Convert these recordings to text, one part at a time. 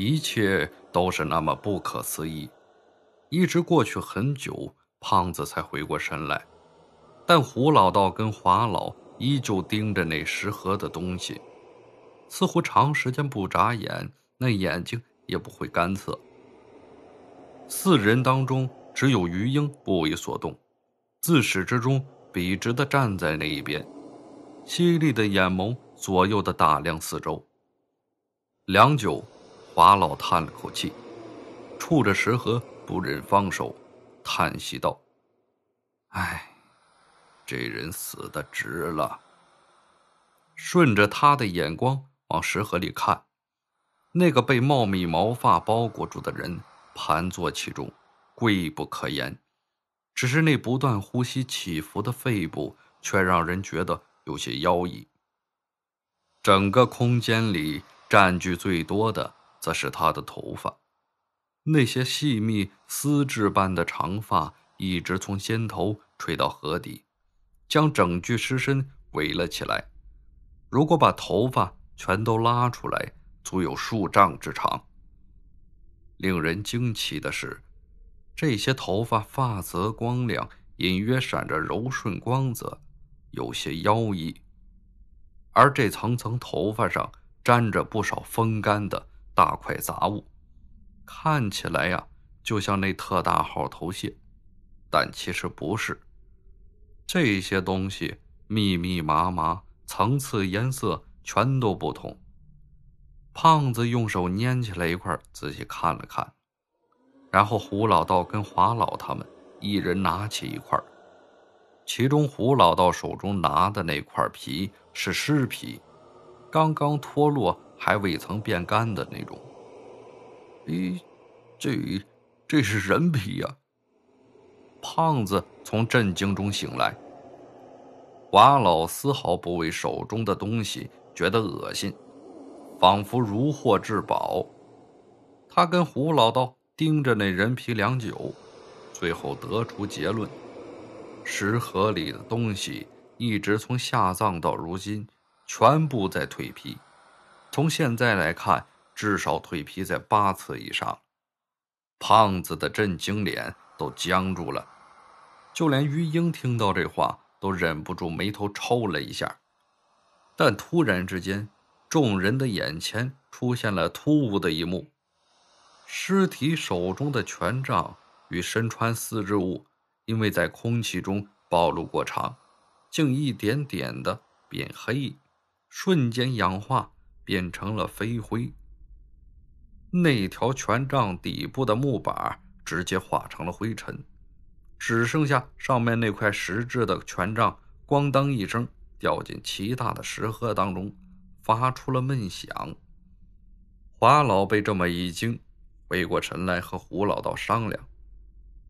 一切都是那么不可思议。一直过去很久，胖子才回过神来，但胡老道跟华老依旧盯着那食盒的东西，似乎长时间不眨眼，那眼睛也不会干涩。四人当中，只有余英不为所动，自始至终笔直地站在那一边，犀利的眼眸左右的打量四周。良久，法老叹了口气，触着石盒。不忍放手，叹息道：“唉，这人死的值了。”顺着他的眼光往石盒里看，那个被茂密毛发包裹住的人盘坐其中，贵不可言。只是那不断呼吸起伏的肺部，却让人觉得有些妖异。整个空间里占据最多的，则是他的头发。那些细密丝质般的长发一直从肩头垂到河底，将整具尸身围了起来。如果把头发全都拉出来，足有数丈之长。令人惊奇的是，这些头发发泽光亮，隐约闪着柔顺光泽，有些妖异。而这层层头发上沾着不少风干的大块杂物。看起来呀，就像那特大号头屑，但其实不是。这些东西密密麻麻，层次颜色全都不同。胖子用手捏起来一块，仔细看了看，然后胡老道跟华老他们一人拿起一块。其中胡老道手中拿的那块皮是尸皮，刚刚脱落，还未曾变干的那种。咦，这这是人皮呀！胖子从震惊中醒来。瓦老丝毫不为手中的东西觉得恶心，仿佛如获至宝。他跟胡老道盯着那人皮良久，最后得出结论：石盒里的东西一直从下葬到如今，全部在蜕皮。从现在来看。至少蜕皮在八次以上，胖子的震惊脸都僵住了，就连于英听到这话都忍不住眉头抽了一下。但突然之间，众人的眼前出现了突兀的一幕：尸体手中的权杖与身穿丝织物，因为在空气中暴露过长，竟一点点的变黑，瞬间氧化变成了飞灰。那条权杖底部的木板直接化成了灰尘，只剩下上面那块石质的权杖，咣当一声掉进齐大的石盒当中，发出了闷响。华老被这么一惊，回过神来和胡老道商量，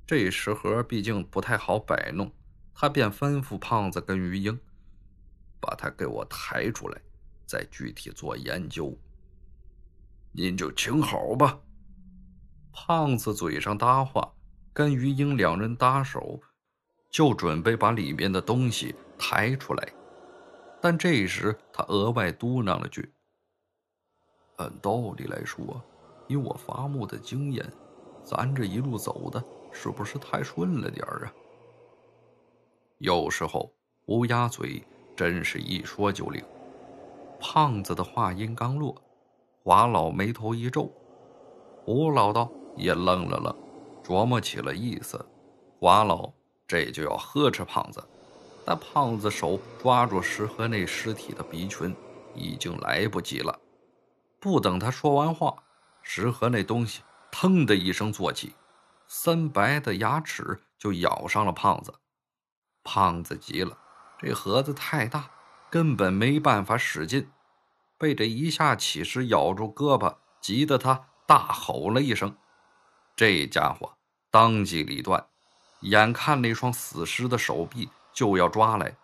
这石盒毕竟不太好摆弄，他便吩咐胖子跟于英，把他给我抬出来，再具体做研究。您就请好吧。胖子嘴上搭话，跟于英两人搭手，就准备把里面的东西抬出来。但这时他额外嘟囔了句：“按道理来说，以我伐木的经验，咱这一路走的是不是太顺了点儿啊？”有时候乌鸦嘴真是一说就灵。胖子的话音刚落。华老眉头一皱，吴老道也愣了愣，琢磨起了意思。华老这就要呵斥胖子，但胖子手抓住石盒内尸体的鼻群，已经来不及了。不等他说完话，石盒那东西腾的一声坐起，三白的牙齿就咬上了胖子。胖子急了，这盒子太大，根本没办法使劲。被这一下起势咬住胳膊，急得他大吼了一声。这家伙当机立断，眼看那双死尸的手臂就要抓来，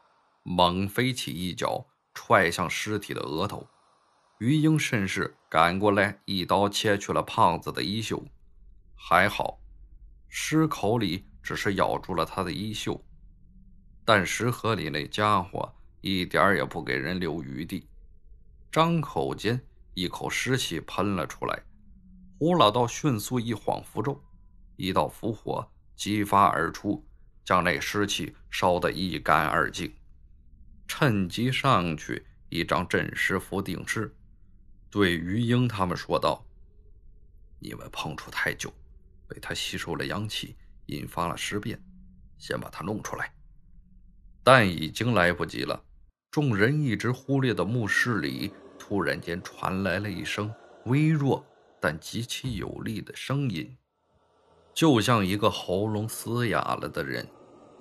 猛飞起一脚，踹向尸体的额头。于英甚是赶过来，一刀切去了胖子的衣袖。还好，尸口里只是咬住了他的衣袖，但石盒里那家伙一点也不给人留余地。张口间，一口尸气喷了出来，胡老道迅速一晃符咒，一道符火激发而出，将那尸气烧得一干二净。趁机上去一张镇尸符定尸，对于英他们说道：“你们碰触太久，被他吸收了阳气，引发了尸变，先把他弄出来。”但已经来不及了。众人一直忽略的墓室里，突然间传来了一声微弱。但极其有力的声音，就像一个喉咙嘶哑了的人，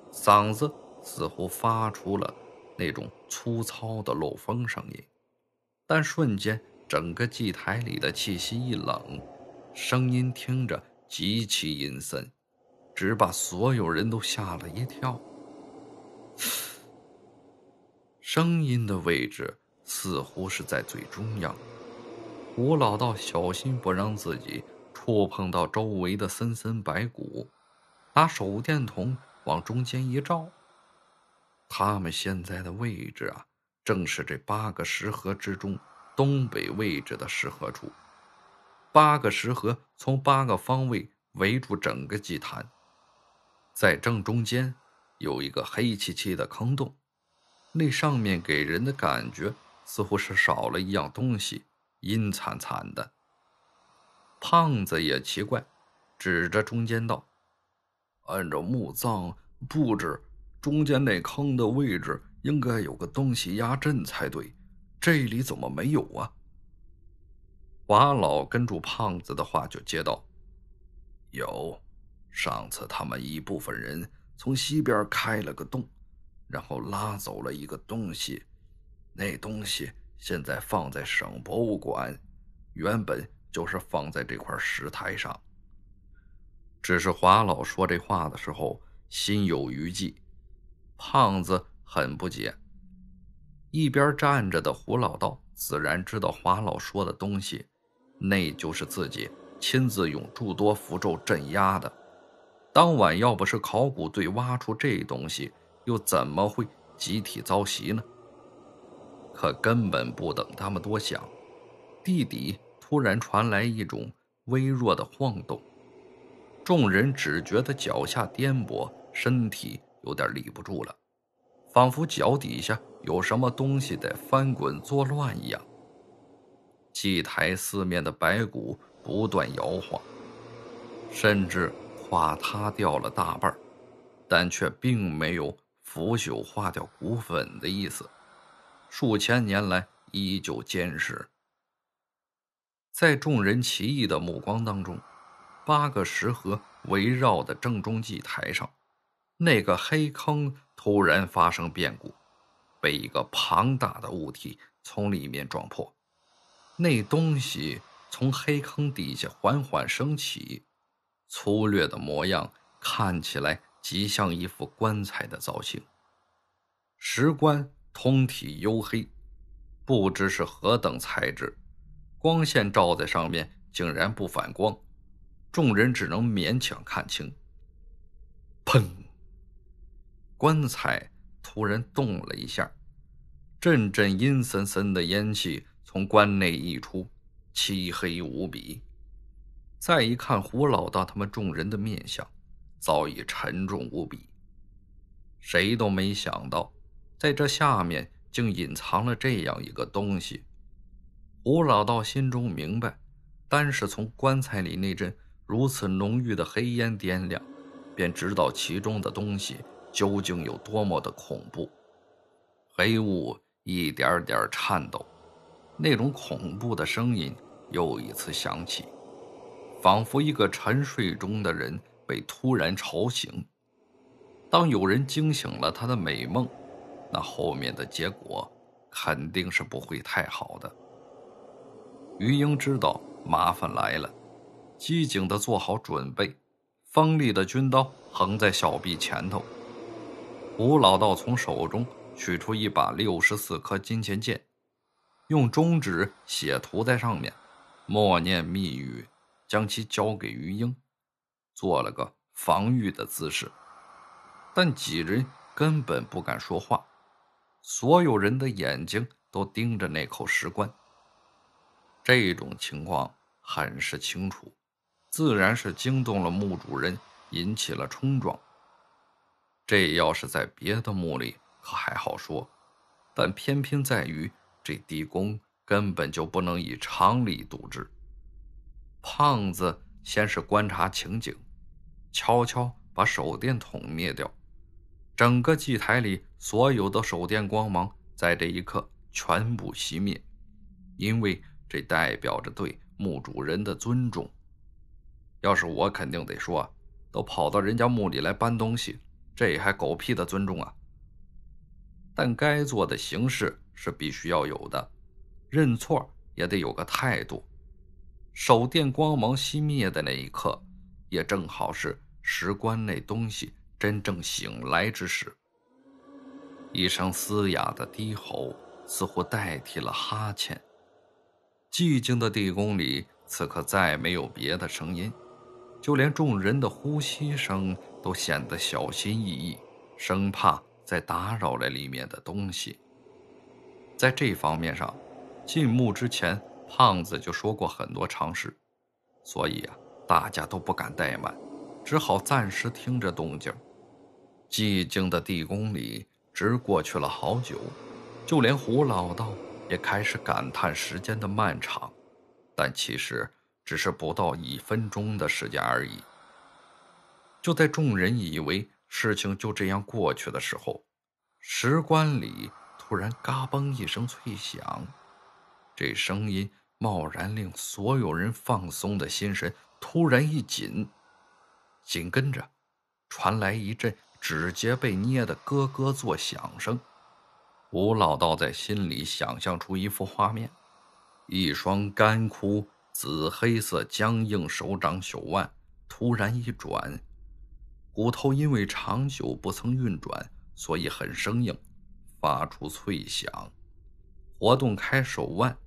嗓子似乎发出了那种粗糙的漏风声音。但瞬间，整个祭台里的气息一冷，声音听着极其阴森，只把所有人都吓了一跳。声音的位置似乎是在最中央。胡老道小心不让自己触碰到周围的森森白骨，拿手电筒往中间一照。他们现在的位置啊，正是这八个石盒之中东北位置的石盒处。八个石盒从八个方位围住整个祭坛，在正中间有一个黑漆漆的坑洞，那上面给人的感觉似乎是少了一样东西。阴惨惨的，胖子也奇怪，指着中间道：“按照墓葬布置，中间那坑的位置应该有个东西压阵才对，这里怎么没有啊？”瓦老跟住胖子的话就接道：“有，上次他们一部分人从西边开了个洞，然后拉走了一个东西，那东西。”现在放在省博物馆，原本就是放在这块石台上。只是华老说这话的时候心有余悸，胖子很不解。一边站着的胡老道自然知道华老说的东西，那就是自己亲自用诸多符咒镇压的。当晚要不是考古队挖出这东西，又怎么会集体遭袭呢？可根本不等他们多想，地底突然传来一种微弱的晃动，众人只觉得脚下颠簸，身体有点立不住了，仿佛脚底下有什么东西在翻滚作乱一样。祭台四面的白骨不断摇晃，甚至垮塌掉了大半，但却并没有腐朽化掉骨粉的意思。数千年来依旧坚实。在众人奇异的目光当中，八个石盒围绕的正中祭台上，那个黑坑突然发生变故，被一个庞大的物体从里面撞破。那东西从黑坑底下缓缓升起，粗略的模样看起来极像一副棺材的造型。石棺。通体黝黑，不知是何等材质，光线照在上面竟然不反光，众人只能勉强看清。砰！棺材突然动了一下，阵阵阴森森的烟气从棺内溢出，漆黑无比。再一看胡老大他们众人的面相，早已沉重无比。谁都没想到。在这下面竟隐藏了这样一个东西，胡老道心中明白，单是从棺材里那阵如此浓郁的黑烟掂量，便知道其中的东西究竟有多么的恐怖。黑雾一点点颤抖，那种恐怖的声音又一次响起，仿佛一个沉睡中的人被突然吵醒。当有人惊醒了他的美梦。那后面的结果肯定是不会太好的。于英知道麻烦来了，机警的做好准备，锋利的军刀横在小臂前头。吴老道从手中取出一把六十四颗金钱剑，用中指写涂在上面，默念密语，将其交给于英，做了个防御的姿势。但几人根本不敢说话。所有人的眼睛都盯着那口石棺。这种情况很是清楚，自然是惊动了墓主人，引起了冲撞。这要是在别的墓里可还好说，但偏偏在于这地宫根本就不能以常理度之。胖子先是观察情景，悄悄把手电筒灭掉，整个祭台里所有的手电光芒在这一刻全部熄灭，因为这代表着对墓主人的尊重。要是我，肯定得说，都跑到人家墓里来搬东西。这还狗屁的尊重啊！但该做的形式是必须要有的，认错也得有个态度。手电光芒熄灭的那一刻，也正好是石棺那东西真正醒来之时。一声嘶哑的低吼似乎代替了哈欠。寂静的地宫里，此刻再没有别的声音。就连众人的呼吸声都显得小心翼翼，生怕再打扰了里面的东西。在这方面上，进墓之前，胖子就说过很多常识，所以啊，大家都不敢怠慢，只好暂时听着动静。寂静的地宫里，直过去了好久，就连胡老道也开始感叹时间的漫长，但其实。只是不到一分钟的时间而已。就在众人以为事情就这样过去的时候，石棺里突然嘎嘣一声脆响，这声音贸然令所有人放松的心神突然一紧，紧跟着传来一阵指节被捏得咯咯作响声。吴老道在心里想象出一幅画面：一双干枯。紫黑色僵硬手掌手腕突然一转，骨头因为长久不曾运转，所以很生硬，发出脆响。活动开手腕，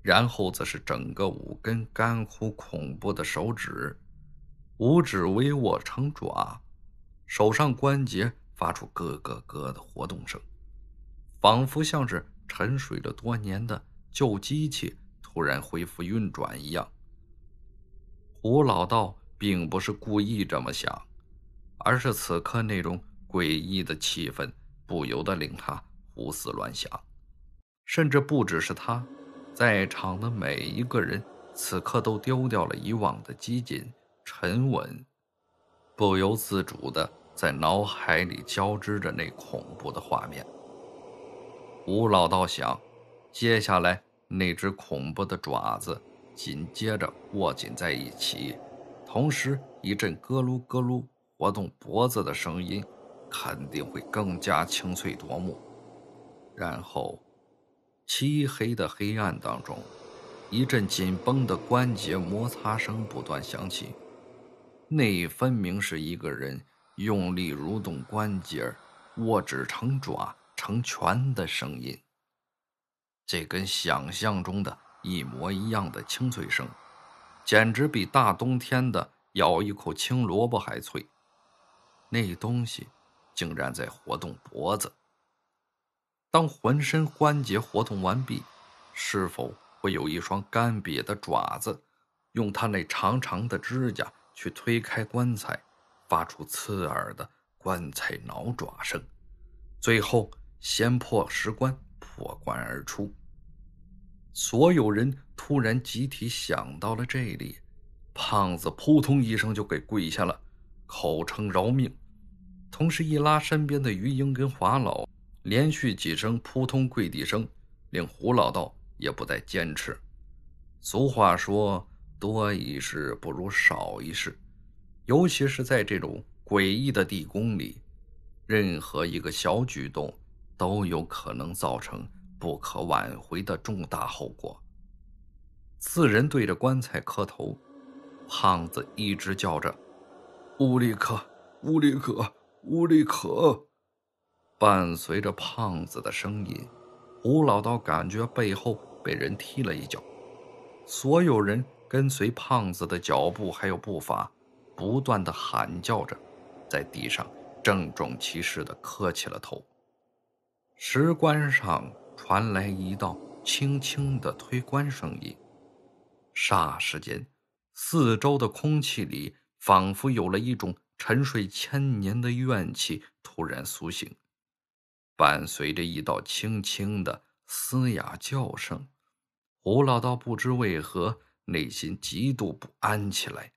然后则是整个五根干枯恐怖的手指，五指微握成爪，手上关节发出咯咯咯的活动声，仿佛像是沉睡了多年的旧机器。突然恢复运转一样。胡老道并不是故意这么想，而是此刻那种诡异的气氛不由得令他胡思乱想。甚至不只是他，在场的每一个人此刻都丢掉了以往的机警、沉稳，不由自主的在脑海里交织着那恐怖的画面。吴老道想，接下来。那只恐怖的爪子紧接着握紧在一起，同时一阵咯噜咯噜活动脖子的声音，肯定会更加清脆夺目。然后，漆黑的黑暗当中，一阵紧绷的关节摩擦声不断响起，那分明是一个人用力蠕动关节、握指成爪成拳的声音。这跟想象中的一模一样的清脆声，简直比大冬天的咬一口青萝卜还脆。那东西竟然在活动脖子。当浑身关节活动完毕，是否会有一双干瘪的爪子，用它那长长的指甲去推开棺材，发出刺耳的棺材挠爪声，最后掀破石棺？破棺而出，所有人突然集体想到了这里，胖子扑通一声就给跪下了，口称饶命，同时一拉身边的于英跟华老，连续几声扑通跪地声，令胡老道也不再坚持。俗话说，多一事不如少一事，尤其是在这种诡异的地宫里，任何一个小举动。都有可能造成不可挽回的重大后果。四人对着棺材磕头，胖子一直叫着：“乌里克，乌里克，乌里克。”伴随着胖子的声音，胡老道感觉背后被人踢了一脚。所有人跟随胖子的脚步还有步伐，不断的喊叫着，在地上郑重其事的磕起了头。石棺上传来一道轻轻的推棺声音，霎时间，四周的空气里仿佛有了一种沉睡千年的怨气突然苏醒，伴随着一道轻轻的嘶哑叫声，胡老道不知为何内心极度不安起来。